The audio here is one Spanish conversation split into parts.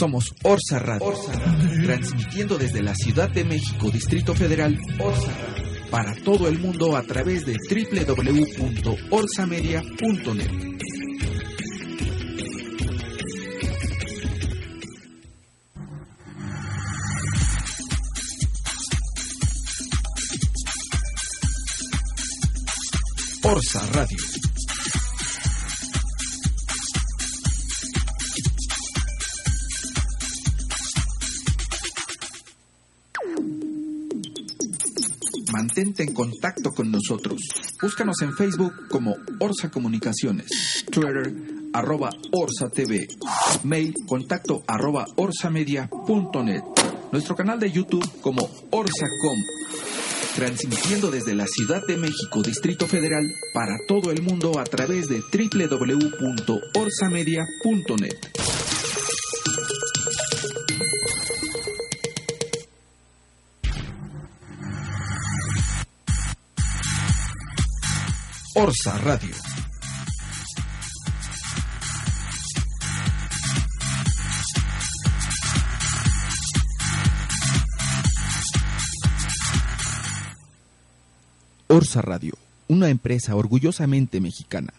Somos Orsa Radio, transmitiendo desde la Ciudad de México, Distrito Federal, Orsa Radio, para todo el mundo a través de www.orsamedia.net. Orsa Radio. Mantente en contacto con nosotros. Búscanos en Facebook como Orsa Comunicaciones, Twitter arroba Orsa TV, mail contacto arroba orsamedia.net, nuestro canal de YouTube como Orsacom, transmitiendo desde la Ciudad de México, Distrito Federal, para todo el mundo a través de www.orsamedia.net. Orsa Radio. Orsa Radio, una empresa orgullosamente mexicana.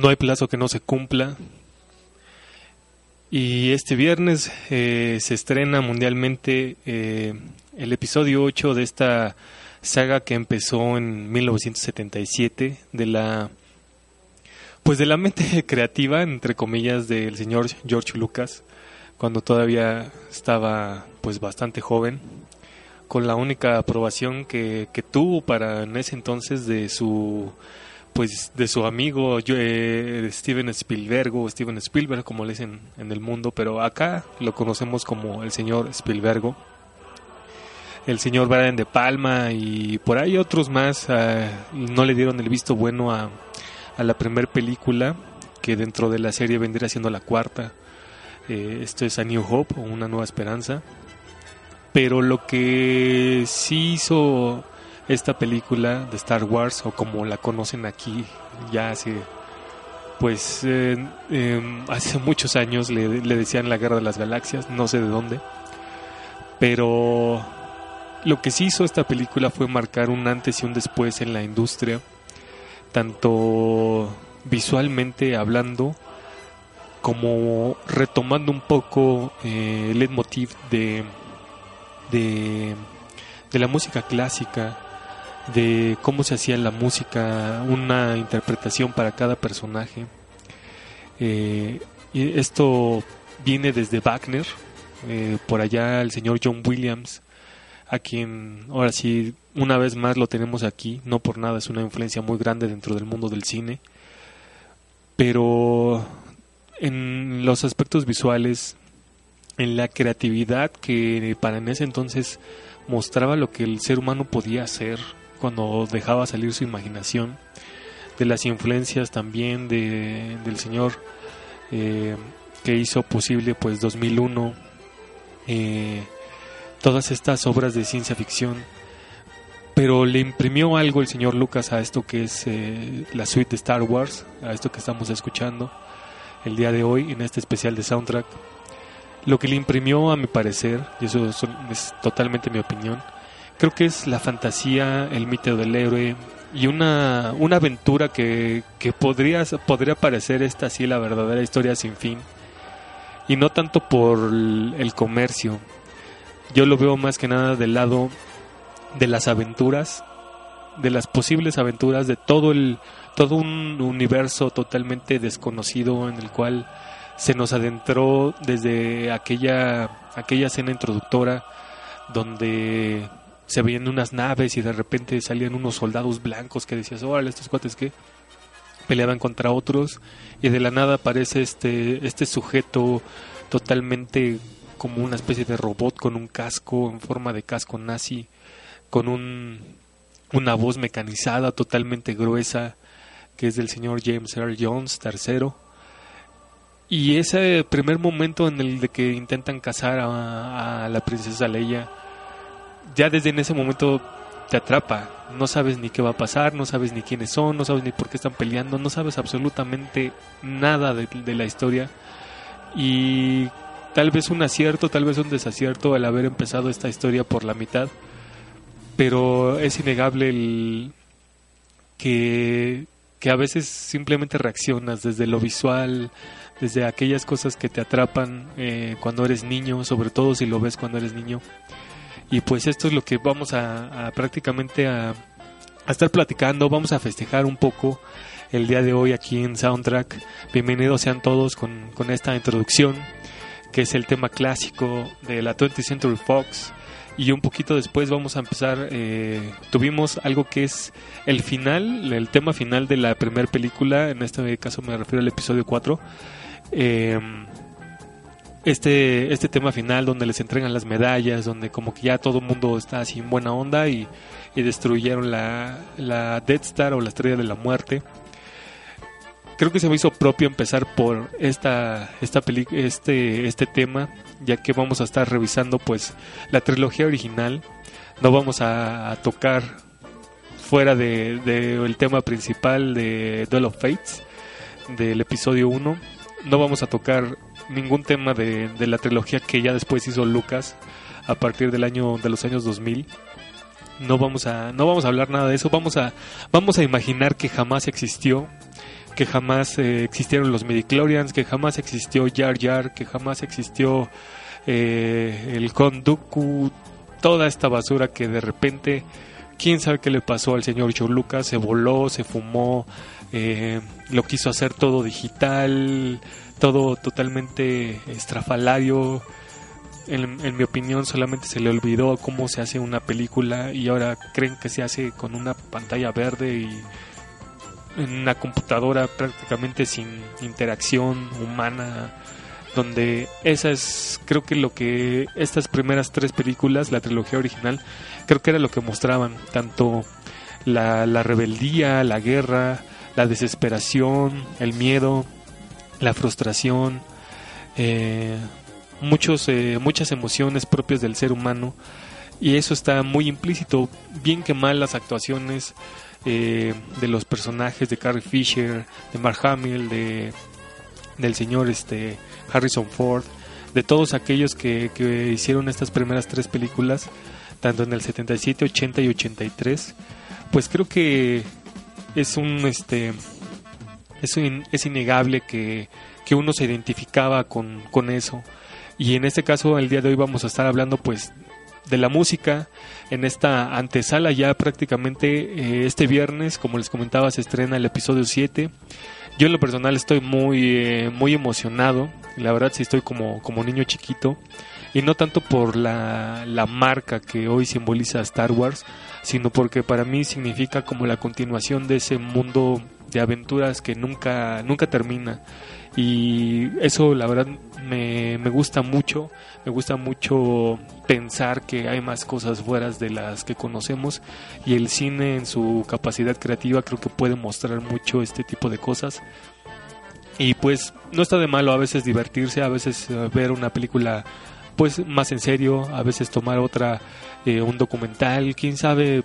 No hay plazo que no se cumpla. Y este viernes eh, se estrena mundialmente eh, el episodio 8 de esta saga que empezó en 1977 de la pues de la mente creativa entre comillas del señor George Lucas cuando todavía estaba pues bastante joven con la única aprobación que, que tuvo para en ese entonces de su pues de su amigo eh, Steven Spielberg o Steven Spielberg como le dicen en el mundo pero acá lo conocemos como el señor Spielberg el señor Brian de Palma y por ahí otros más uh, no le dieron el visto bueno a, a la primera película que dentro de la serie vendría siendo la cuarta. Eh, esto es A New Hope o Una Nueva Esperanza. Pero lo que sí hizo esta película de Star Wars o como la conocen aquí ya hace pues eh, eh, hace muchos años le, le decían la guerra de las galaxias, no sé de dónde. Pero lo que sí hizo esta película fue marcar un antes y un después en la industria, tanto visualmente hablando como retomando un poco eh, el leitmotiv de, de, de la música clásica, de cómo se hacía la música, una interpretación para cada personaje. Eh, esto viene desde Wagner, eh, por allá el señor John Williams a quien ahora sí una vez más lo tenemos aquí, no por nada es una influencia muy grande dentro del mundo del cine, pero en los aspectos visuales, en la creatividad que para en ese entonces mostraba lo que el ser humano podía hacer cuando dejaba salir su imaginación, de las influencias también de, del señor eh, que hizo posible pues 2001, eh, todas estas obras de ciencia ficción, pero le imprimió algo el señor Lucas a esto que es eh, la suite de Star Wars, a esto que estamos escuchando el día de hoy en este especial de soundtrack. Lo que le imprimió, a mi parecer, y eso es totalmente mi opinión, creo que es la fantasía, el mito del héroe y una, una aventura que, que podría, podría parecer esta sí la verdadera historia sin fin. Y no tanto por el comercio, yo lo veo más que nada del lado de las aventuras, de las posibles aventuras de todo el todo un universo totalmente desconocido en el cual se nos adentró desde aquella aquella escena introductora donde se veían unas naves y de repente salían unos soldados blancos que decías, órale, estos cuates que peleaban contra otros y de la nada aparece este este sujeto totalmente como una especie de robot con un casco en forma de casco nazi, con un, una voz mecanizada totalmente gruesa, que es del señor James Earl Jones III. Y ese primer momento en el de que intentan cazar a, a la princesa Leia, ya desde en ese momento te atrapa. No sabes ni qué va a pasar, no sabes ni quiénes son, no sabes ni por qué están peleando, no sabes absolutamente nada de, la historia. Y tal vez un acierto, tal vez un desacierto al haber empezado esta historia por la mitad, pero es innegable el que, que a veces simplemente reaccionas desde lo visual, desde aquellas cosas que te atrapan eh, cuando eres niño, sobre todo si lo ves cuando eres niño. Y pues esto es lo que vamos a, a prácticamente a, estar platicando, vamos a festejar un poco el día de hoy aquí en Soundtrack. Bienvenidos sean todos con, esta introducción que es el tema clásico de la 20th Century Fox. Y un poquito después vamos a empezar, eh, tuvimos algo que es el final, el tema final de la primera película, en este caso me refiero al episodio 4. Em, este, este tema final donde les entregan las medallas, donde como que ya todo el mundo está así en buena onda y, destruyeron la, la Death Star o la Estrella de la Muerte creo que se me hizo propio empezar por esta, esta este, este tema, ya que vamos a estar revisando pues la trilogía original. No vamos a, tocar fuera del de, tema principal de Duel of Fates, del episodio 1. No vamos a tocar ningún tema de, de la trilogía que ya después hizo Lucas a partir del año de los años 2000 no vamos a no vamos a hablar nada de eso. Vamos a vamos a imaginar que jamás existió que jamás eh, existieron los midichlorians, que jamás existió Jar Jar, que jamás existió eh, el Konduku, toda esta basura que de repente, quién sabe qué le pasó al señor George Lucas, se voló, se fumó, eh, lo quiso hacer todo digital, todo totalmente estrafalario. En, mi opinión solamente se le olvidó cómo se hace una película y ahora creen que se hace con una pantalla verde y en una computadora prácticamente sin interacción humana donde esa es creo que lo que estas primeras tres películas la trilogía original creo que era lo que mostraban tanto la, la rebeldía la guerra la desesperación el miedo la frustración eh, muchos eh, muchas emociones propias del ser humano. Y eso está muy implícito. Bien que mal las actuaciones eh, de los personajes de Carrie Fisher, de Mark Hamill, de del señor este Harrison Ford, de todos aquellos que, que hicieron estas primeras tres películas, tanto en el 77, 80 y 83, pues creo que es un este es, es innegable que, que uno se identificaba con, con eso. Y en este caso, el día de hoy vamos a estar hablando pues de la música en esta antesala ya prácticamente eh, este viernes, como les comentaba, se estrena el episodio 7. Yo en lo personal estoy muy, eh, muy emocionado, la verdad sí estoy como, como niño chiquito, y no tanto por la, la marca que hoy simboliza Star Wars, sino porque para mí significa como la continuación de ese mundo de aventuras que nunca, nunca termina. Y eso la verdad me, me, gusta mucho, me gusta mucho pensar que hay más cosas fuera de las que conocemos. Y el cine en su capacidad creativa creo que puede mostrar mucho este tipo de cosas. Y pues no está de malo a veces divertirse, a veces eh, ver una película pues más en serio, a veces tomar otra, eh, un documental, quién sabe,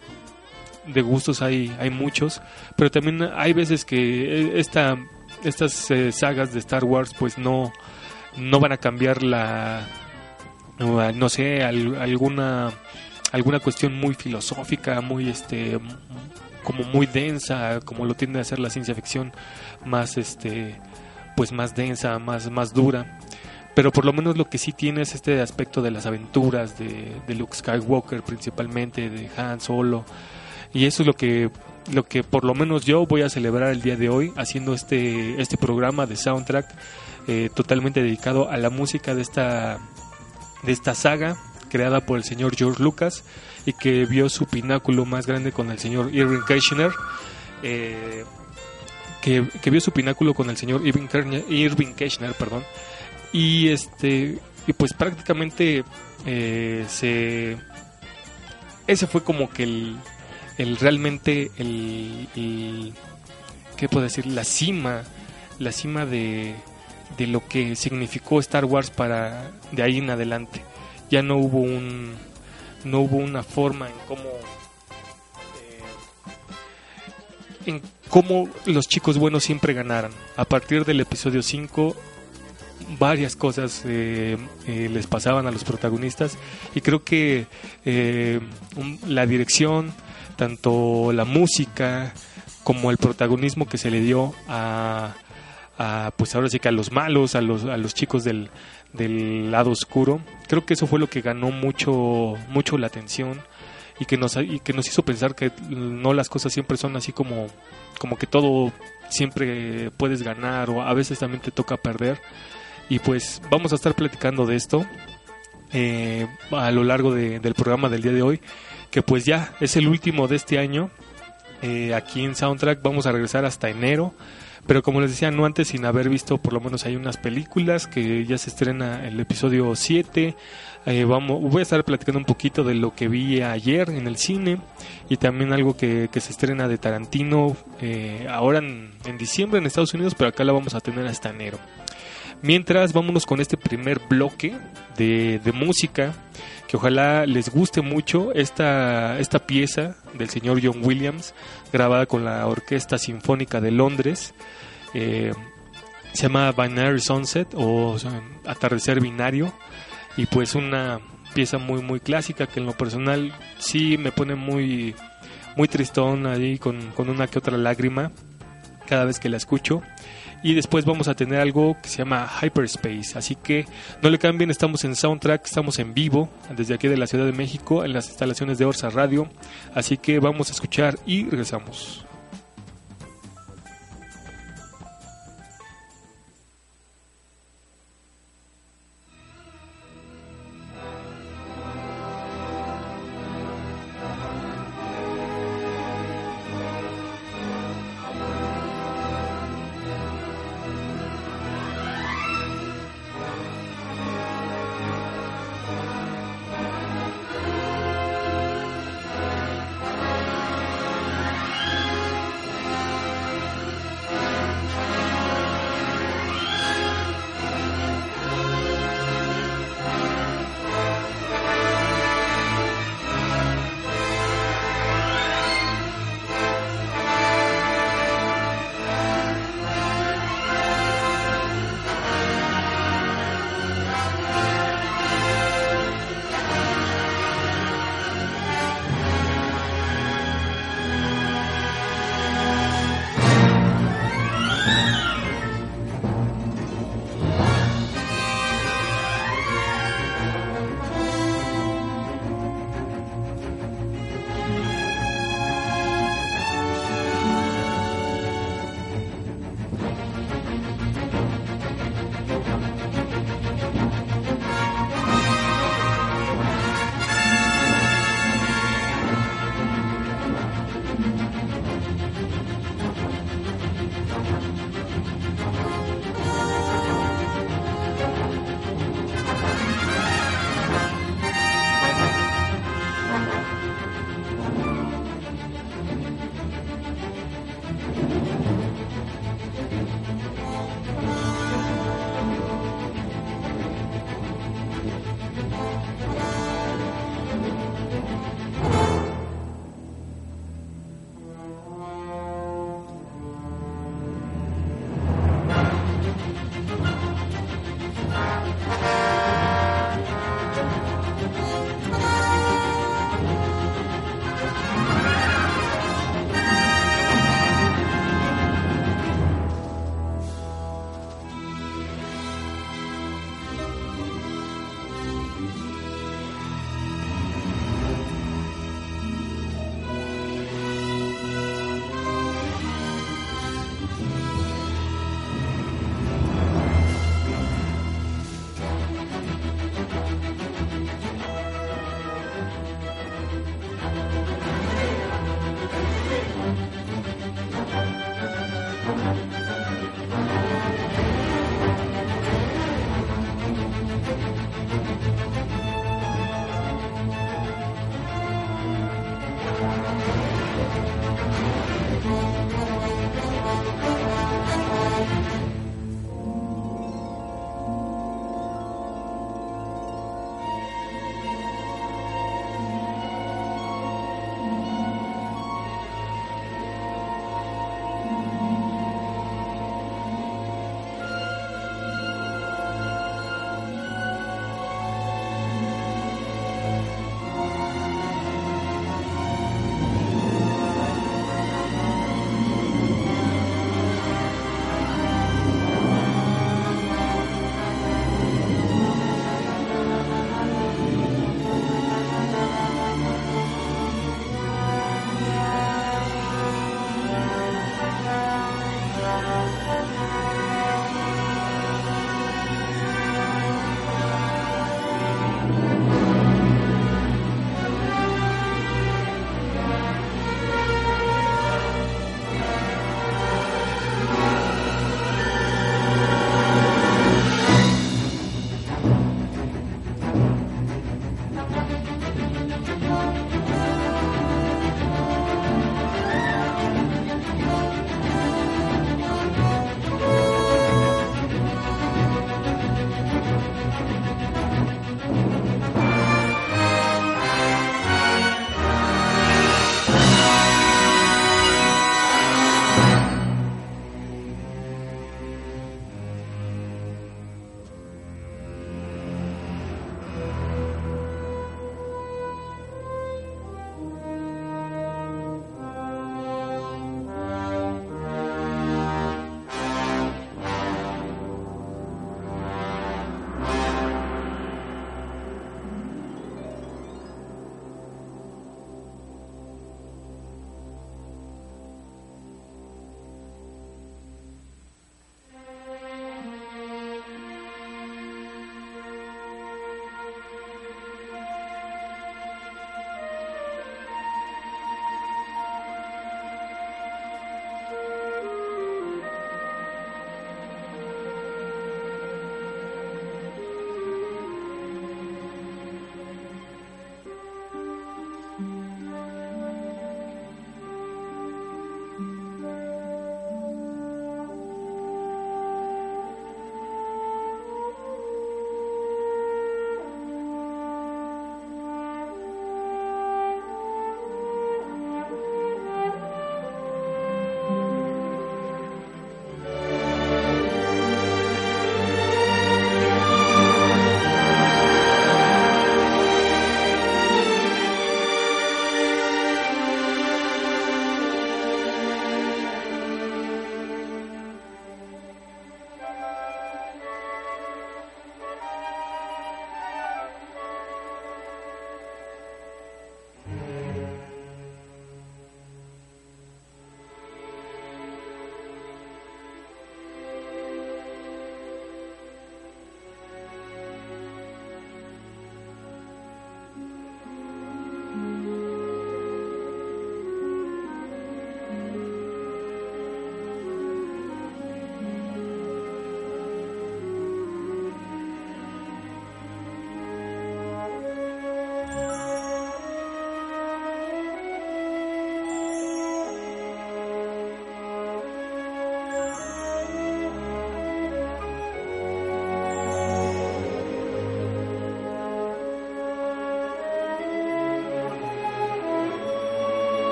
de gustos hay, hay muchos, pero también hay veces que eh, esta estas eh, sagas de Star Wars pues no, no van a cambiar la, no sé, alguna, alguna cuestión muy filosófica, muy este como muy densa, como lo tiende a hacer la ciencia ficción, más este pues más densa, más, más dura. Pero por lo menos lo que sí tiene es este aspecto de las aventuras de, de Luke Skywalker principalmente, de Han Solo. Y eso es lo que lo que por lo menos yo voy a celebrar el día de hoy haciendo este, este programa de soundtrack eh, totalmente dedicado a la música de esta, de esta saga creada por el señor George Lucas y que vio su pináculo más grande con el señor Irving Kirchner. Eh, que, vio su pináculo con el señor Irving Kirchner, Irving Kirchner perdón, y este y pues prácticamente eh, se ese fue como que el, el realmente el, qué puedo decir la cima la cima de, de lo que significó Star Wars para de ahí en adelante. Ya no hubo un no hubo una forma en cómo eh, en cómo los chicos buenos siempre ganaran. A partir del episodio 5 varias cosas eh, eh, les pasaban a los protagonistas y creo que la dirección tanto la música como el protagonismo que se le dio a, pues ahora sí que a los malos, a los, a los chicos del, del lado oscuro. Creo que eso fue lo que ganó mucho, mucho la atención y que nos, y que nos hizo pensar que no las cosas siempre son así como, como que todo siempre puedes ganar o a veces también te toca perder. Y pues vamos a estar platicando de esto eh, a lo largo del programa del día de hoy que pues ya es el último de este año. Eh, aquí en Soundtrack vamos a regresar hasta enero. Pero como les decía, no antes sin haber visto por lo menos hay unas películas que ya se estrena el episodio 7. Eh, vamos, voy a estar platicando un poquito de lo que vi ayer en el cine y también algo que, se estrena de Tarantino eh, ahora en, diciembre en Estados Unidos, pero acá la vamos a tener hasta enero. Mientras, vámonos con este primer bloque de, de música que ojalá les guste mucho esta, esta pieza del señor John Williams, grabada con la Orquesta Sinfónica de Londres. Eh, se llama Binary Sunset o Atardecer Binario y pues una pieza muy muy clásica que en lo personal sí me pone muy muy tristón ahí con, con una que otra lágrima cada vez que la escucho. Y después vamos a tener algo que se llama Hyperspace. Así que no le cambien, estamos en Soundtrack, estamos en vivo desde aquí de la Ciudad de México en las instalaciones de Orsa Radio. Así que vamos a escuchar y regresamos.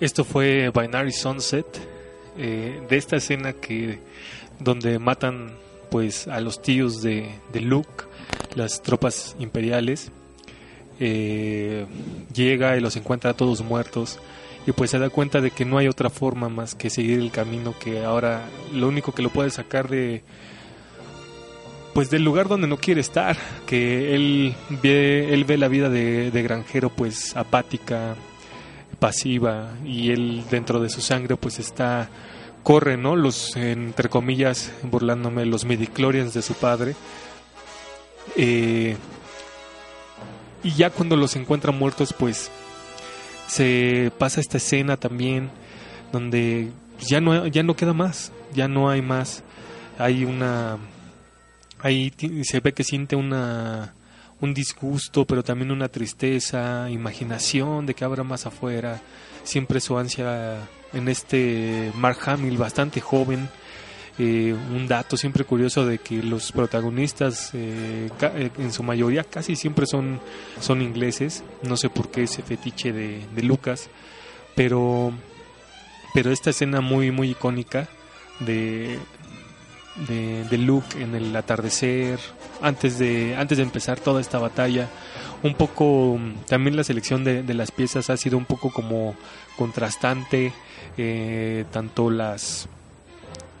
Esto fue Binary Sunset, eh, de esta escena que donde matan pues a los tíos de, de Luke, las tropas imperiales. Eh, llega y los encuentra todos muertos y pues se da cuenta de que no hay otra forma más que seguir el camino que ahora lo único que lo puede sacar de pues del lugar donde no quiere estar que él ve él ve la vida de, de granjero pues apática pasiva y él dentro de su sangre pues está corre no los entre comillas burlándome los midichlorians de su padre. Eh, y ya cuando los encuentra muertos pues se pasa esta escena también donde ya no ya no queda más ya no hay más. Hay una ahí se ve que siente una un disgusto pero también una tristeza imaginación de que habrá más afuera. Siempre su ansia en este Mark Hamill bastante joven. Eh, un dato siempre curioso de que los protagonistas eh, eh, en su mayoría casi siempre son, son ingleses, no sé por qué ese fetiche de, Lucas, pero, pero esta escena muy muy icónica de, de, de, Luke en el atardecer, antes de, antes de empezar toda esta batalla, un poco también la selección de, las piezas ha sido un poco como contrastante, tanto las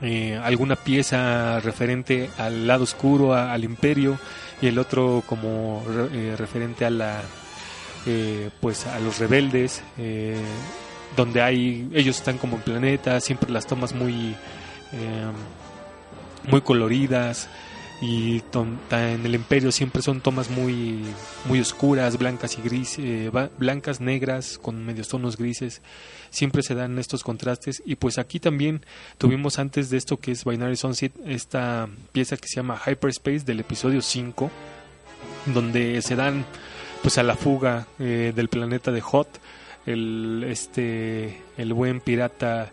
eh, alguna pieza referente al lado oscuro, al imperio, y el otro como eh, referente a la eh, pues a los rebeldes, donde hay ellos están como en planeta, siempre las tomas muy muy coloridas y en el imperio siempre son tomas muy muy oscuras blancas y grises blancas negras con medios tonos grises. Siempre se dan estos contrastes. Y pues aquí también tuvimos antes de esto que es Binary Sunset esta pieza que se llama Hyperspace del episodio 5 donde se dan pues a la fuga eh, del planeta de Hot el este el buen pirata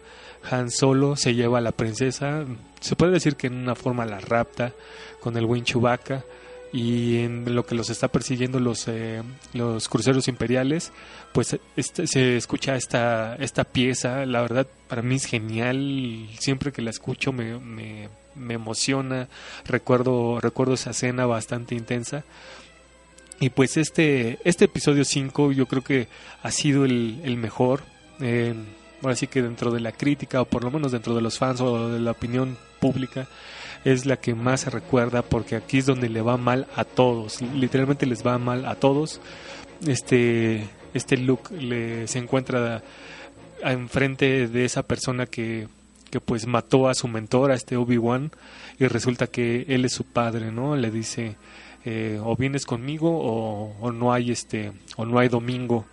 Han Solo se lleva a la princesa se puede decir que en una forma la rapta con el Chewbacca y en lo que los está persiguiendo los, eh, los cruceros imperiales, pues este, se escucha esta, esta pieza, la verdad para mí es genial, siempre que la escucho me, me, me emociona, recuerdo, recuerdo esa escena bastante intensa. Y pues este, este episodio 5 yo creo que ha sido el, el mejor. Eh, ahora sí que dentro de la crítica, o por lo menos dentro de los fans o de la opinión pública, es la que más se recuerda porque aquí es donde le va mal a todos, literalmente les va mal a todos. Este, este Luke le, se encuentra enfrente de esa persona que, que pues mató a su mentor, a este Obi-Wan, y resulta que él es su padre, ¿no? Le dice, eh, o vienes conmigo o, no hay este, o no hay domingo.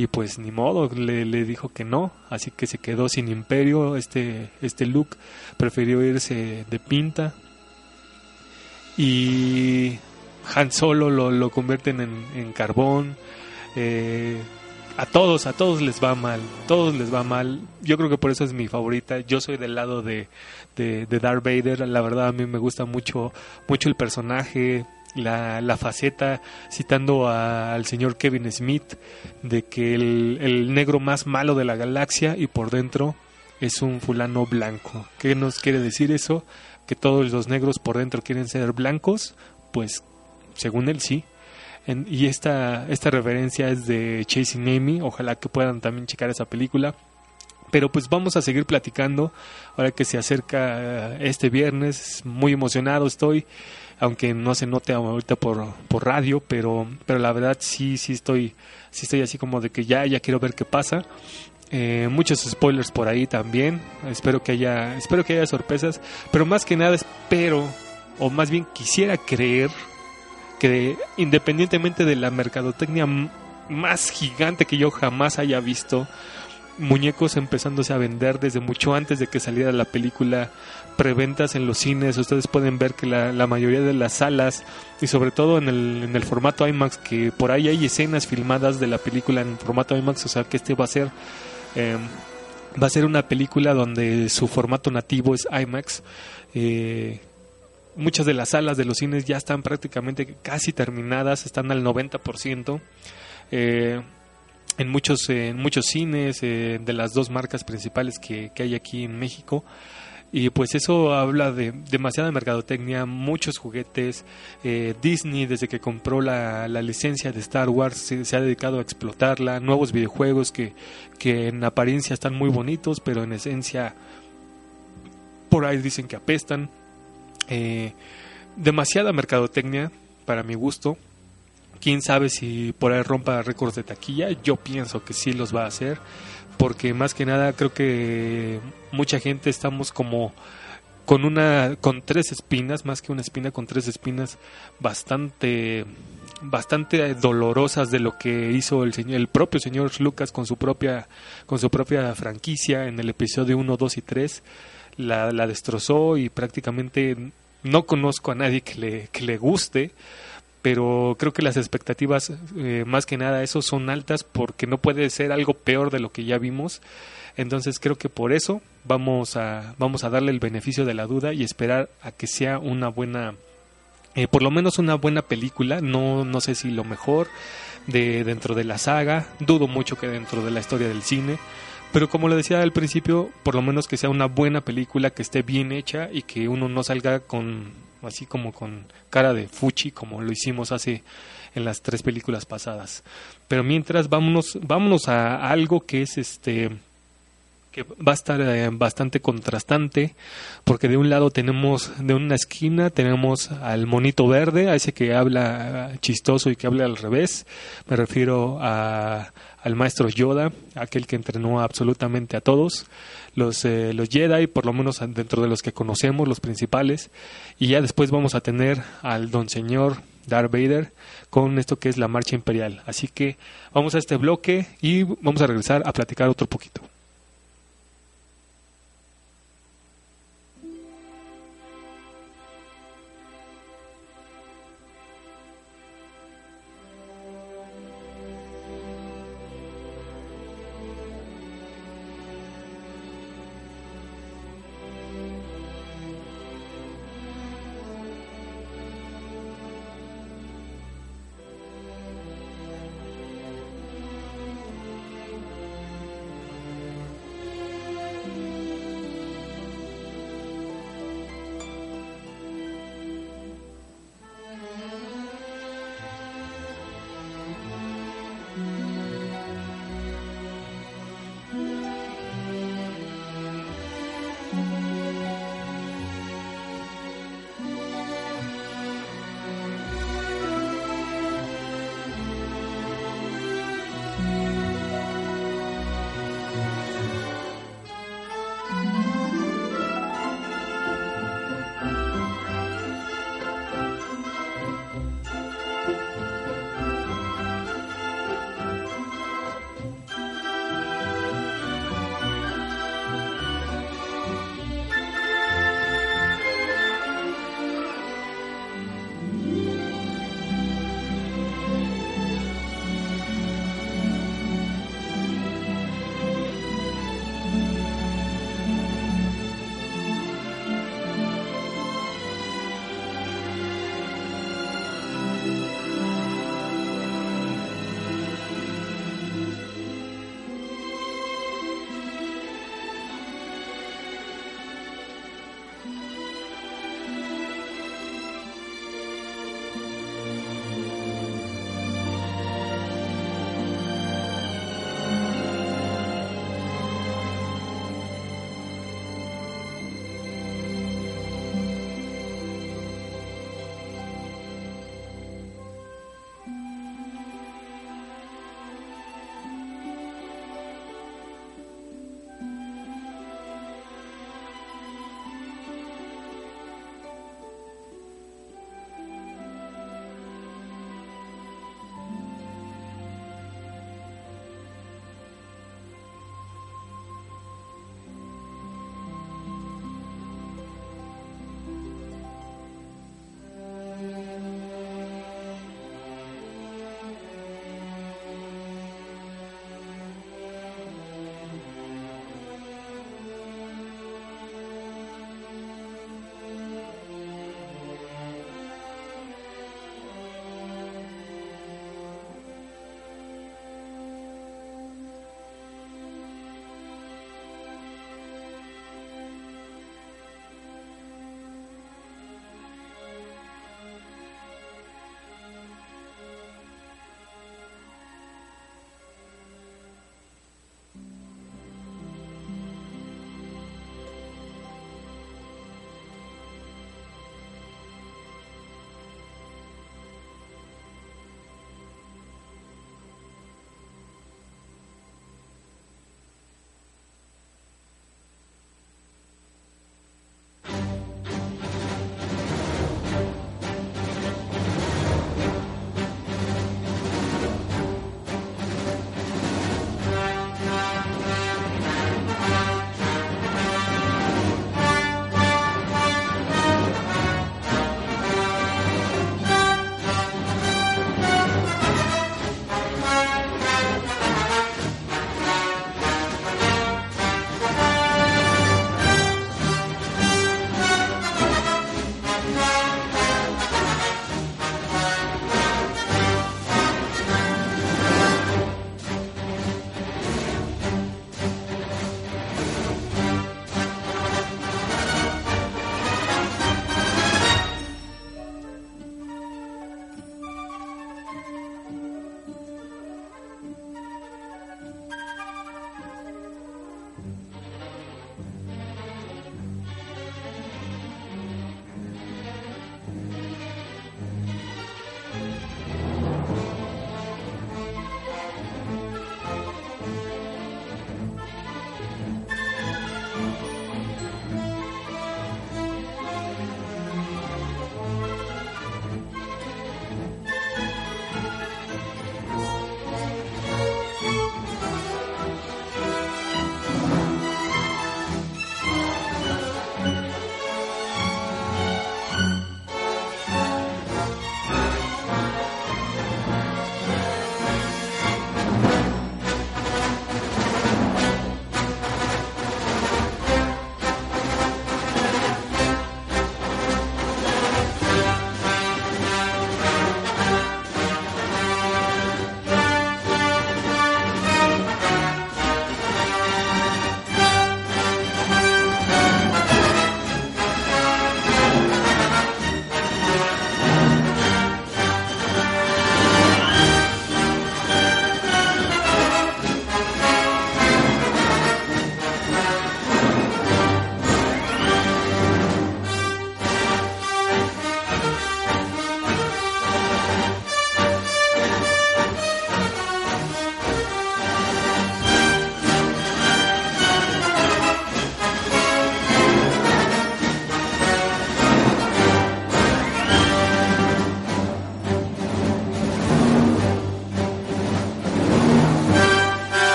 Y pues ni modo, le, le, dijo que no, así que se quedó sin imperio este, este Luke, prefirió irse de pinta. Y Han Solo lo, lo convierten en, en carbón. Eh, a todos, a todos les va mal, todos les va mal. Yo creo que por eso es mi favorita. Yo soy del lado de, de, de Darth Vader. La verdad a mí me gusta mucho, mucho el personaje la, faceta citando al señor Kevin Smith de que el, negro más malo de la galaxia y por dentro es un fulano blanco. ¿Qué nos quiere decir eso? Que todos los negros por dentro quieren ser blancos, pues según él sí. Y esta, esta referencia es de Chasing Amy, ojalá que puedan también checar esa película. Pero pues vamos a seguir platicando ahora que se acerca este viernes, muy emocionado estoy aunque no se note ahorita por, por radio, pero, pero la verdad sí, sí estoy, sí estoy así como de que ya, ya quiero ver qué pasa. Eh, muchos spoilers por ahí también. Espero que haya, espero que haya sorpresas, pero más que nada espero, o más bien quisiera creer que independientemente de la mercadotecnia más gigante que yo jamás haya visto, muñecos empezándose a vender desde mucho antes de que saliera la película preventas en los cines, ustedes pueden ver que la, mayoría de las salas y sobre todo en el, en el formato IMAX, que por ahí hay escenas filmadas de la película en formato IMAX, o sea que este va a ser eh, va a ser una película donde su formato nativo es IMAX. Eh, muchas de las salas de los cines ya están prácticamente casi terminadas, están al 90%. Eh, en muchos, en muchos cines de las dos marcas principales que, que hay aquí en México. Y pues eso habla de demasiada mercadotecnia, muchos juguetes. Eh, Disney, desde que compró la, la, licencia de Star Wars, se, ha dedicado a explotarla. Nuevos videojuegos que, que en apariencia están muy bonitos, pero en esencia por ahí dicen que apestan. Eh, demasiada mercadotecnia, para mi gusto. Quién sabe si por ahí rompa récords de taquilla. Yo pienso que sí los va a hacer porque más que nada creo que mucha gente estamos como con una con tres espinas más que una espina con tres espinas bastante bastante dolorosas de lo que hizo el señor el propio señor Lucas con su propia con su propia franquicia en el episodio 1, 2 y 3 la, la destrozó y prácticamente no conozco a nadie que le, que le guste pero creo que las expectativas eh, más que nada eso son altas porque no puede ser algo peor de lo que ya vimos. Entonces creo que por eso vamos a vamos a darle el beneficio de la duda y esperar a que sea una buena eh, por lo menos una buena película. No no sé si lo mejor de dentro de la saga. Dudo mucho que dentro de la historia del cine. Pero como lo decía al principio por lo menos que sea una buena película que esté bien hecha y que uno no salga con así como con cara de fuchi, como lo hicimos hace en las tres películas pasadas. Pero mientras vámonos, vámonos a algo que es este que va a estar eh, bastante contrastante porque de un lado tenemos de una esquina tenemos al monito verde a ese que habla chistoso y que habla al revés. Me refiero a, al maestro Yoda aquel que entrenó absolutamente a todos los eh, los Jedi por lo menos dentro de los que conocemos los principales. Y ya después vamos a tener al don señor Darth Vader con esto que es la marcha imperial. Así que vamos a este bloque y vamos a regresar a platicar otro poquito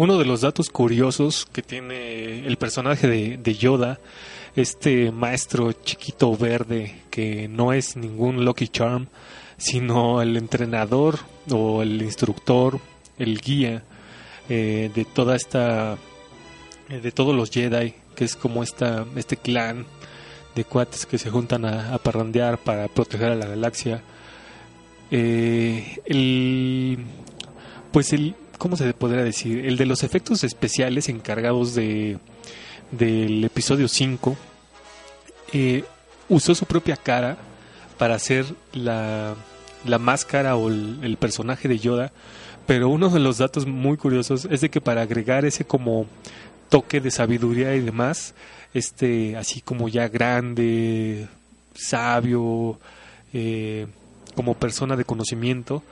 uno de los datos curiosos que tiene el personaje de, Yoda, este maestro chiquito verde que no es ningún Lucky Charm, sino el entrenador o el instructor, el guía eh, de toda esta, eh, de todos los Jedi, que es como esta, este clan de cuates que se juntan a, a parrandear para proteger a la galaxia. Eh, el, pues el, ¿cómo se podría decir? El de los efectos especiales encargados de del episodio 5 eh, usó su propia cara para hacer la, la máscara o el, personaje de Yoda pero uno de los datos muy curiosos es de que para agregar ese como toque de sabiduría y demás, este así como ya grande, sabio, eh, como persona de conocimiento,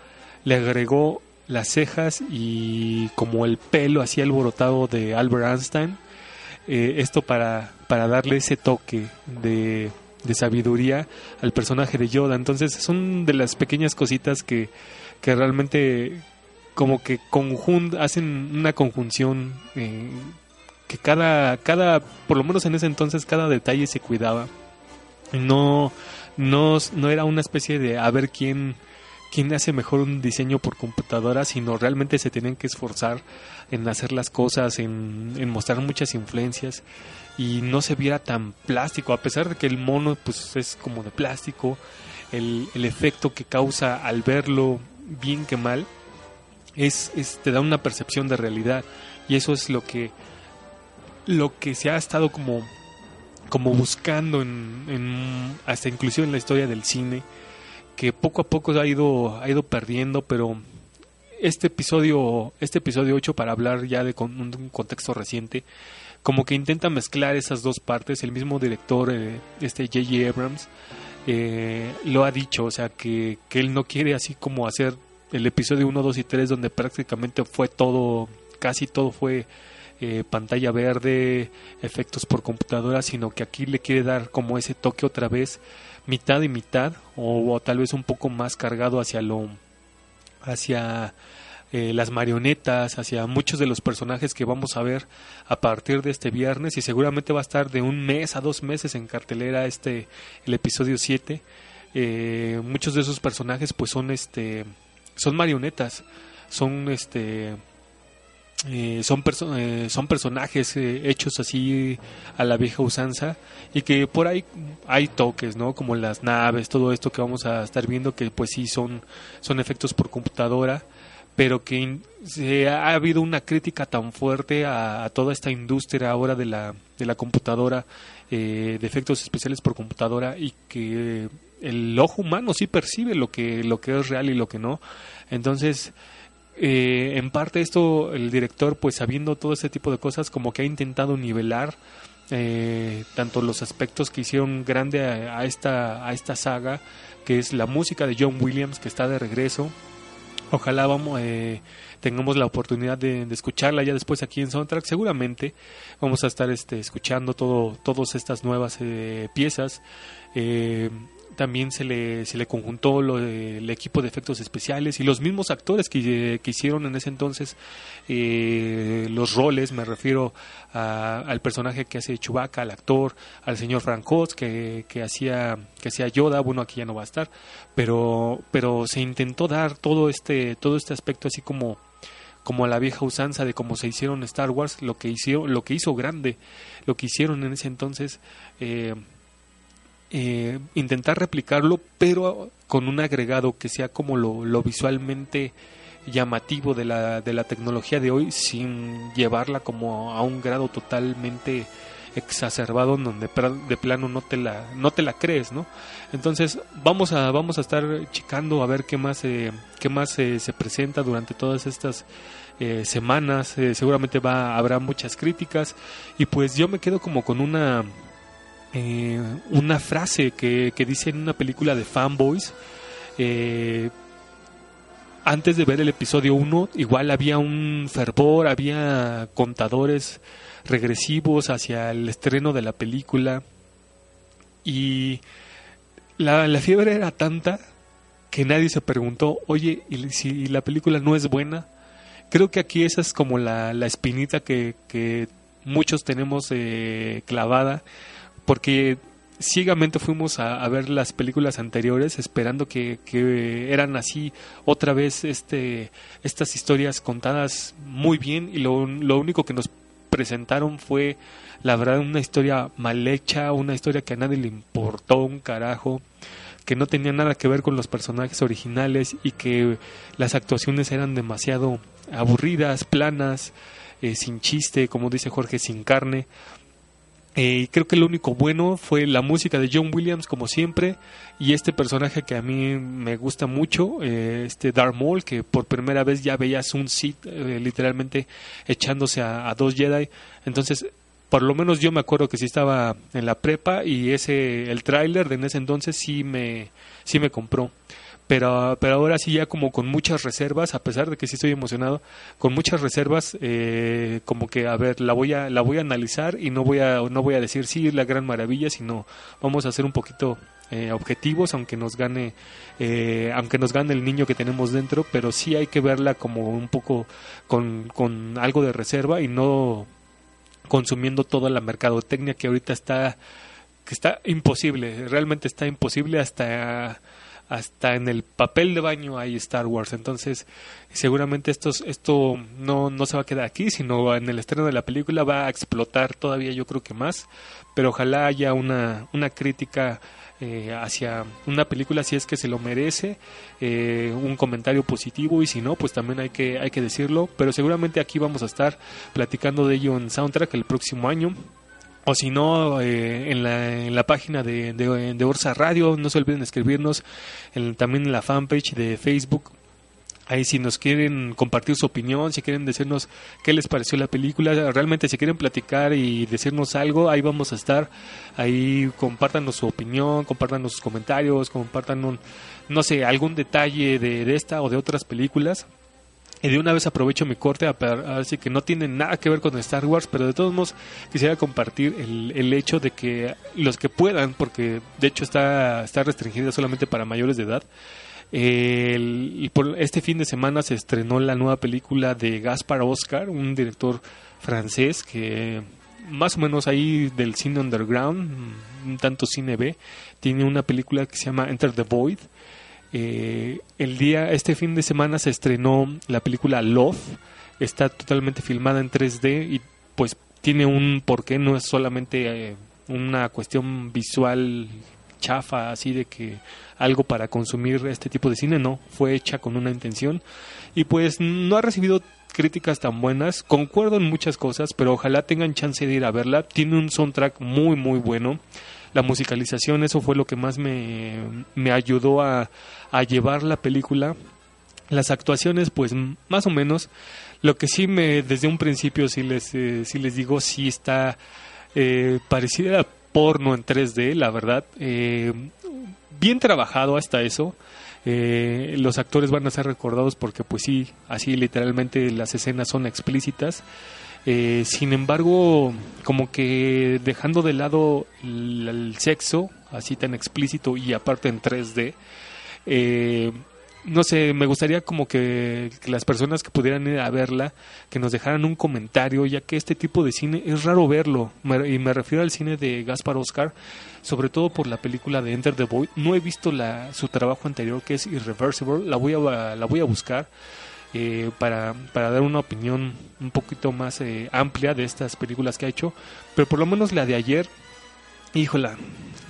le agregó las cejas y como el pelo así alborotado de Albert Einstein, eh, esto para, para darle ese toque de, de sabiduría al personaje de Yoda. Entonces son de las pequeñas cositas que, que realmente como que conjun hacen una conjunción eh, que cada, cada, por lo menos en ese entonces, cada detalle se cuidaba. No, no, no era una especie de a ver quién, quién hace mejor un diseño por computadora, sino realmente se tenían que esforzar en hacer las cosas, en, en mostrar muchas influencias y no se viera tan plástico, a pesar de que el mono pues es como de plástico, el, el efecto que causa al verlo bien que mal, es, es, te da una percepción de realidad y eso es lo que lo que se ha estado como como buscando en, en, hasta inclusive en la historia del cine que poco a poco ha ido ha ido perdiendo pero este episodio este episodio 8 para hablar ya de con, un contexto reciente como que intenta mezclar esas dos partes el mismo director eh, este J.J. Abrams eh, lo ha dicho o sea que, que él no quiere así como hacer el episodio 1, 2 y 3 donde prácticamente fue todo, casi todo fue eh, pantalla verde, efectos por computadora, sino que aquí le quiere dar como ese toque otra vez, mitad y mitad, o, o tal vez un poco más cargado hacia lo, hacia eh, las marionetas, hacia muchos de los personajes que vamos a ver a partir de este viernes y seguramente va a estar de un mes a dos meses en cartelera este el episodio 7. Eh, muchos de esos personajes pues son este son marionetas, son este eh, son, perso eh, son personajes eh, hechos así a la vieja usanza y que por ahí hay toques, ¿no? Como las naves, todo esto que vamos a estar viendo que pues sí son, son efectos por computadora, pero que se ha habido una crítica tan fuerte a, a toda esta industria ahora de la, de la computadora, de efectos especiales por computadora y que el ojo humano sí percibe lo que, lo que es real y lo que no. Entonces, eh, en parte esto, el director, pues sabiendo todo este tipo de cosas, como que ha intentado nivelar eh, tanto los aspectos que hicieron grande a, esta, a esta saga, que es la música de John Williams, que está de regreso. Ojalá vamos, eh, tengamos la oportunidad de, escucharla ya después aquí en Soundtrack. Seguramente vamos a estar este, escuchando todo, todas estas nuevas eh, piezas. Eh, también se le, se le conjuntó lo, el equipo de efectos especiales y los mismos actores que, que hicieron en ese entonces eh, los roles, me refiero a, al personaje que hace Chewbacca, al actor, al señor Frank Oz, que, que, hacía, que hacía Yoda, bueno, aquí ya no va a estar, pero, pero se intentó dar todo este, todo este aspecto así como como la vieja usanza de cómo se hicieron Star Wars, lo que hizo, lo que hizo grande, lo que hicieron en ese entonces, eh, eh, intentar replicarlo, pero con un agregado que sea como lo, visualmente llamativo de la, de la tecnología de hoy, sin llevarla como a un grado totalmente exacerbado donde de plano no te la no te la crees no entonces vamos a vamos a estar checando a ver qué más eh, qué más eh, se presenta durante todas estas eh, semanas. Eh, seguramente va habrá muchas críticas. Y pues yo me quedo como con una eh, una frase que, que, dice en una película de fanboys. Eh, antes de ver el episodio 1, igual había un fervor, había contadores regresivos hacia el estreno de la película. Y la, la fiebre era tanta que nadie se preguntó, oye, ¿y si la película no es buena? creo que aquí esa es como la, la espinita que, que muchos tenemos eh, clavada, porque ciegamente fuimos a, ver las películas anteriores esperando que, que, eran así otra vez este estas historias contadas muy bien y lo, lo único que nos presentaron fue la verdad una historia mal hecha una historia que a nadie le importó un carajo que no tenía nada que ver con los personajes originales y que las actuaciones eran demasiado aburridas planas eh, sin chiste como dice Jorge sin carne eh, creo que lo único bueno fue la música de John Williams, como siempre, y este personaje que a mí me gusta mucho, eh, este Darth Maul, que por primera vez ya veías un Sith eh, literalmente echándose a, dos Jedi. Entonces, por lo menos yo me acuerdo que sí estaba en la prepa y ese el tráiler de ese entonces sí me sí me compró pero, pero ahora sí ya como con muchas reservas, a pesar de que sí estoy emocionado, con muchas reservas, eh, como que a ver, la voy a, la voy a analizar y no voy a, no voy a decir sí la gran maravilla, sino vamos a ser un poquito eh, objetivos, aunque nos gane, eh, aunque nos gane el niño que tenemos dentro, pero sí hay que verla como un poco con, con algo de reserva y no consumiendo toda la mercadotecnia que ahorita está que está imposible, realmente está imposible hasta hasta en el papel de baño hay Star Wars. Entonces, seguramente estos, esto no, no se va a quedar aquí, sino en el estreno de la película va a explotar todavía, yo creo que más. Pero ojalá haya una, una crítica eh, hacia una película si es que se lo merece, eh, un comentario positivo y si no, pues también hay que, hay que decirlo. Pero seguramente aquí vamos a estar platicando de ello en Soundtrack el próximo año o si no, eh, en, la, en la página de, de, Orsa Radio, no se olviden escribirnos, también en la fanpage de Facebook. Ahí si nos quieren compartir su opinión, si quieren decirnos qué les pareció la película, realmente si quieren platicar y decirnos algo, ahí vamos a estar. Ahí compártanos su opinión, compártanos sus comentarios, compartan no sé, algún detalle de, de esta o de otras películas y de una vez aprovecho mi corte, así que no tiene nada que ver con Star Wars, pero de todos modos quisiera compartir el, el hecho de que los que puedan, porque de hecho está, está restringida solamente para mayores de edad, y por este fin de semana se estrenó la nueva película de Gaspar Oscar, un director francés que más o menos ahí del cine underground, un tanto cine B, tiene una película que se llama Enter the Void, eh, el día, este fin de semana se estrenó la película Love, está totalmente filmada en 3D y pues tiene un porqué, no es solamente eh, una cuestión visual chafa, así de que algo para consumir este tipo de cine, no, fue hecha con una intención. Y pues no ha recibido críticas tan buenas, concuerdo en muchas cosas, pero ojalá tengan chance de ir a verla, tiene un soundtrack muy muy bueno, la musicalización, eso fue lo que más me, me ayudó a, a llevar la película. Las actuaciones, pues más o menos. Lo que sí me, desde un principio, sí les, eh, les digo, sí está eh, parecida a porno en 3D, la verdad. Eh, bien trabajado hasta eso. Eh, los actores van a ser recordados porque, pues sí, así literalmente las escenas son explícitas. Sin embargo, como que dejando de lado el, sexo, así tan explícito y aparte en 3D, eh, no sé, me gustaría como que, las personas que pudieran ir a verla, que nos dejaran un comentario, ya que este tipo de cine es raro verlo, y me refiero al cine de Gaspar Oscar, sobre todo por la película de Enter the Void. No he visto la, su trabajo anterior, que es Irreversible, la voy a, la voy a buscar. Eh, para, para dar una opinión un poquito más eh, amplia de estas películas que ha hecho, pero por lo menos la de ayer híjola,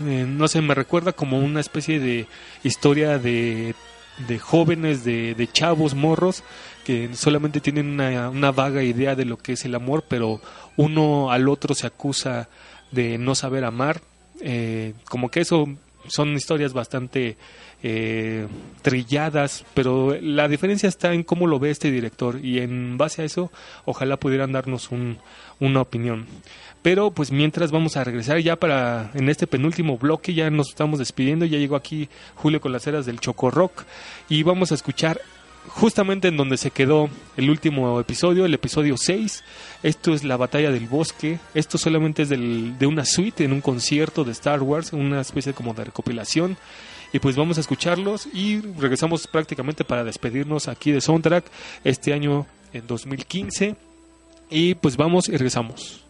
eh, no sé, me recuerda como una especie de historia de, de jóvenes, de, de, chavos, morros, que solamente tienen una, una, vaga idea de lo que es el amor, pero uno al otro se acusa de no saber amar. Eh, como que eso son historias bastante eh, trilladas, pero la diferencia está en cómo lo ve este director y en base a eso ojalá pudieran darnos un, una opinión. Pero pues mientras vamos a regresar ya para en este penúltimo bloque, ya nos estamos despidiendo, ya llegó aquí Julio con las eras del Choco Rock y vamos a escuchar justamente en donde se quedó el último episodio, el episodio 6. Esto es la batalla del bosque. Esto solamente es de una suite en un concierto de Star Wars, una especie como de recopilación. Y pues vamos a escucharlos y regresamos prácticamente para despedirnos aquí de Soundtrack este año en 2015. Y pues vamos y regresamos.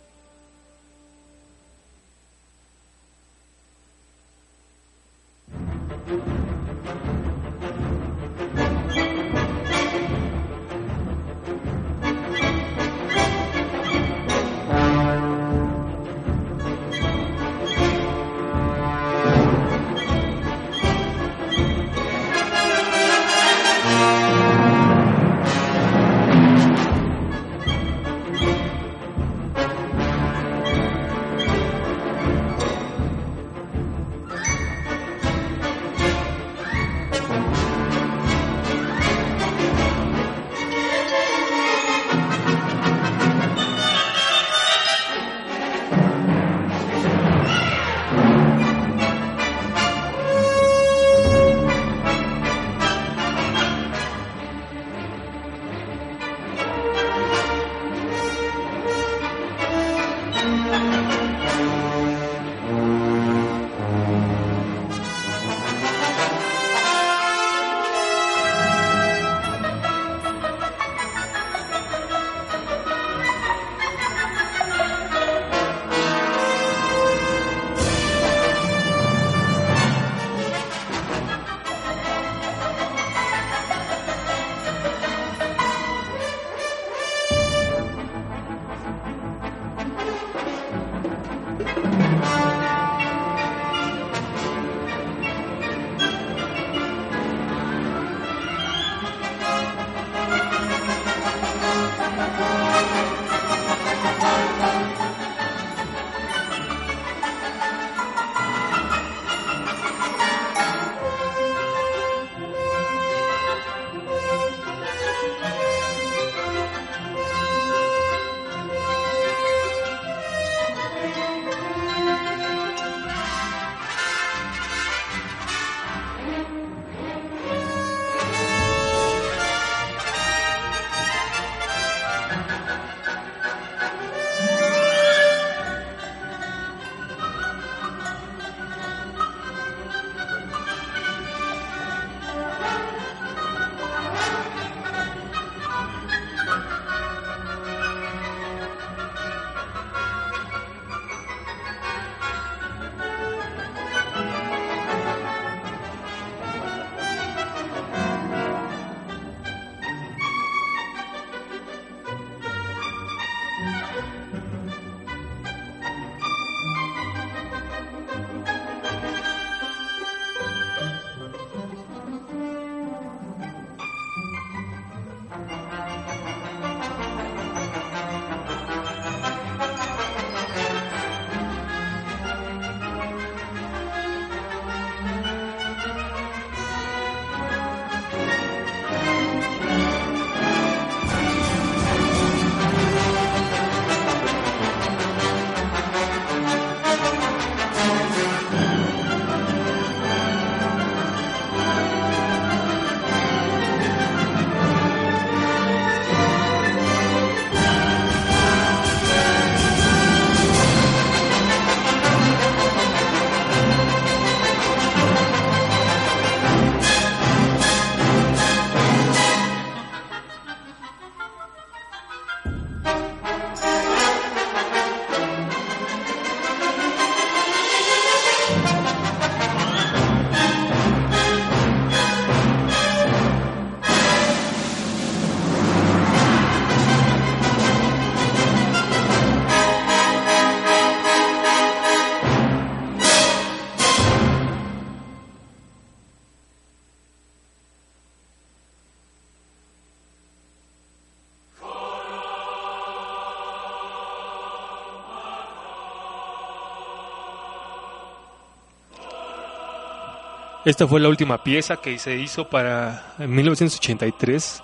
Esta fue la última pieza que se hizo para en 1983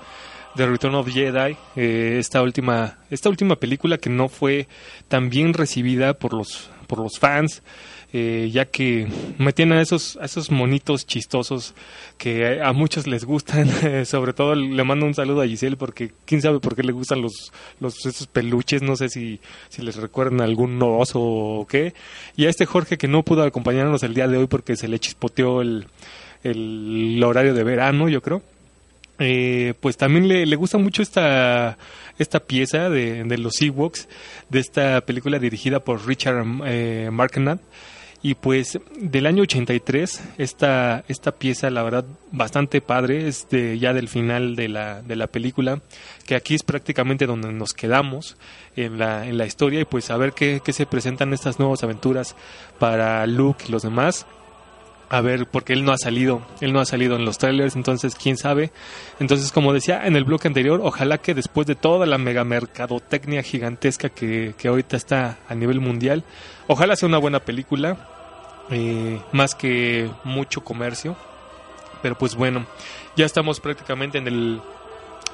The Return of Jedi, eh, esta última esta última película que no fue tan bien recibida por los por los fans, eh, ya que metían a esos a esos monitos chistosos que a muchos les gustan, sobre todo le mando un saludo a Giselle porque quién sabe por qué le gustan los los esos peluches, no sé si si les recuerdan algún oso o qué. Y a este Jorge que no pudo acompañarnos el día de hoy porque se le chispoteó el el horario de verano, yo creo. eh, pues también le, le, gusta mucho esta, esta pieza de, de los Ewoks, de esta película dirigida por Richard eh. Y pues del año 83, esta, esta pieza, la verdad, bastante padre, es de, ya del final de la, de la película, que aquí es prácticamente donde nos quedamos en la, en la historia y pues a ver qué, qué se presentan estas nuevas aventuras para Luke y los demás a ver, porque él no ha salido, él no ha salido en los trailers, entonces quién sabe. Entonces, como decía en el bloque anterior, ojalá que después de toda la mega mercadotecnia gigantesca que, que ahorita está a nivel mundial, ojalá sea una buena película, eh, más que mucho comercio. Pero pues bueno, ya estamos prácticamente en el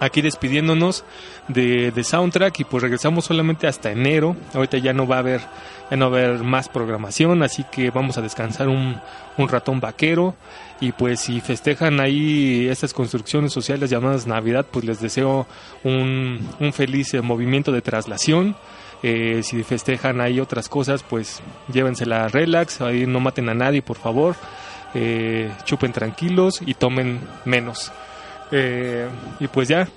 aquí despidiéndonos de, de, soundtrack y pues regresamos solamente hasta enero. Ahorita ya no va a haber, ya no va a haber más programación, así que vamos a descansar un, un ratón vaquero. Y pues si festejan ahí estas construcciones sociales llamadas Navidad, pues les deseo un, un feliz eh, movimiento de traslación. Eh, si festejan ahí otras cosas, pues llévensela relax, ahí no maten a nadie, por favor. Eh, chupen tranquilos y tomen menos. Eh, y pues ya,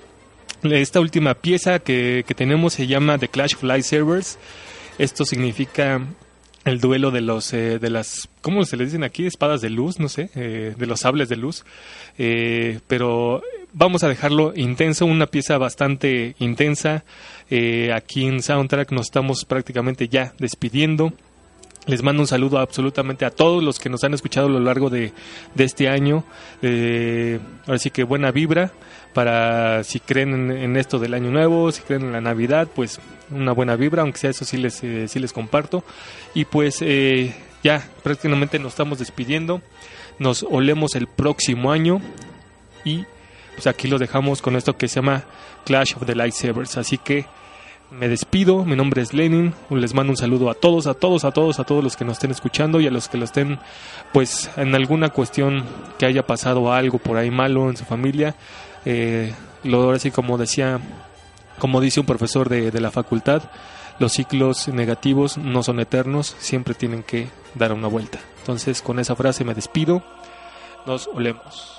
esta última pieza que, que, tenemos se llama The Clash of Lightsabers. Esto significa el duelo de los eh, de las cómo se les dicen aquí espadas de luz no sé de los sables de luz pero vamos a dejarlo intenso una pieza bastante intensa aquí en soundtrack nos estamos prácticamente ya despidiendo les mando un saludo absolutamente a todos los que nos han escuchado a lo largo de, de este año. Eh, ahora sí que buena vibra para si creen en, esto del año nuevo, si creen en la Navidad, pues una buena vibra, aunque sea eso sí les, eh, les comparto. Y pues eh, ya prácticamente nos estamos despidiendo. Nos olemos el próximo año y pues aquí lo dejamos con esto que se llama Clash of the Lightsabers. Así que me despido, mi nombre es Lenin, les mando un saludo a todos, a todos, a todos, a todos los que nos estén escuchando y a los que lo estén, pues en alguna cuestión que haya pasado algo por ahí malo en su familia, eh, lo ahora sí como decía, como dice un profesor de, de la facultad, los ciclos negativos no son eternos, siempre tienen que dar una vuelta. Entonces con esa frase me despido, nos olemos.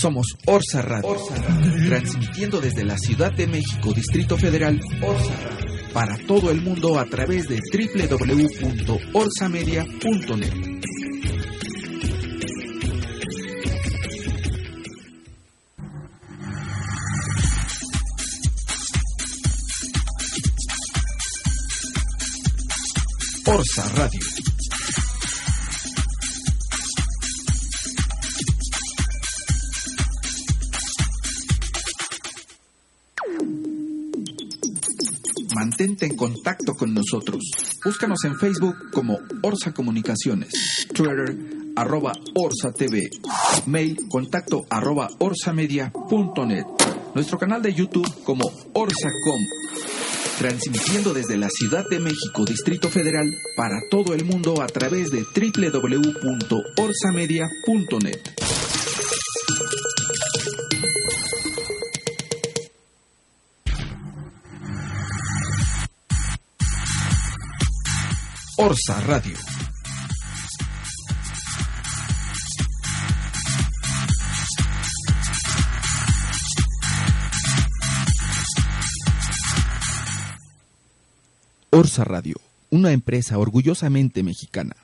Somos Orsa Radio, transmitiendo desde la Ciudad de México, Distrito Federal, Orsa Radio, para todo el mundo a través de www.orsamedia.net. Orsa Radio. En contacto con nosotros. Búscanos en Facebook como Orsa Comunicaciones, Twitter arroba Orsa TV, mail contacto arroba orsamedia.net, nuestro canal de YouTube como Orsacom, transmitiendo desde la Ciudad de México, Distrito Federal, para todo el mundo a través de www.orsamedia.net. Orsa Radio. Orsa Radio, una empresa orgullosamente mexicana.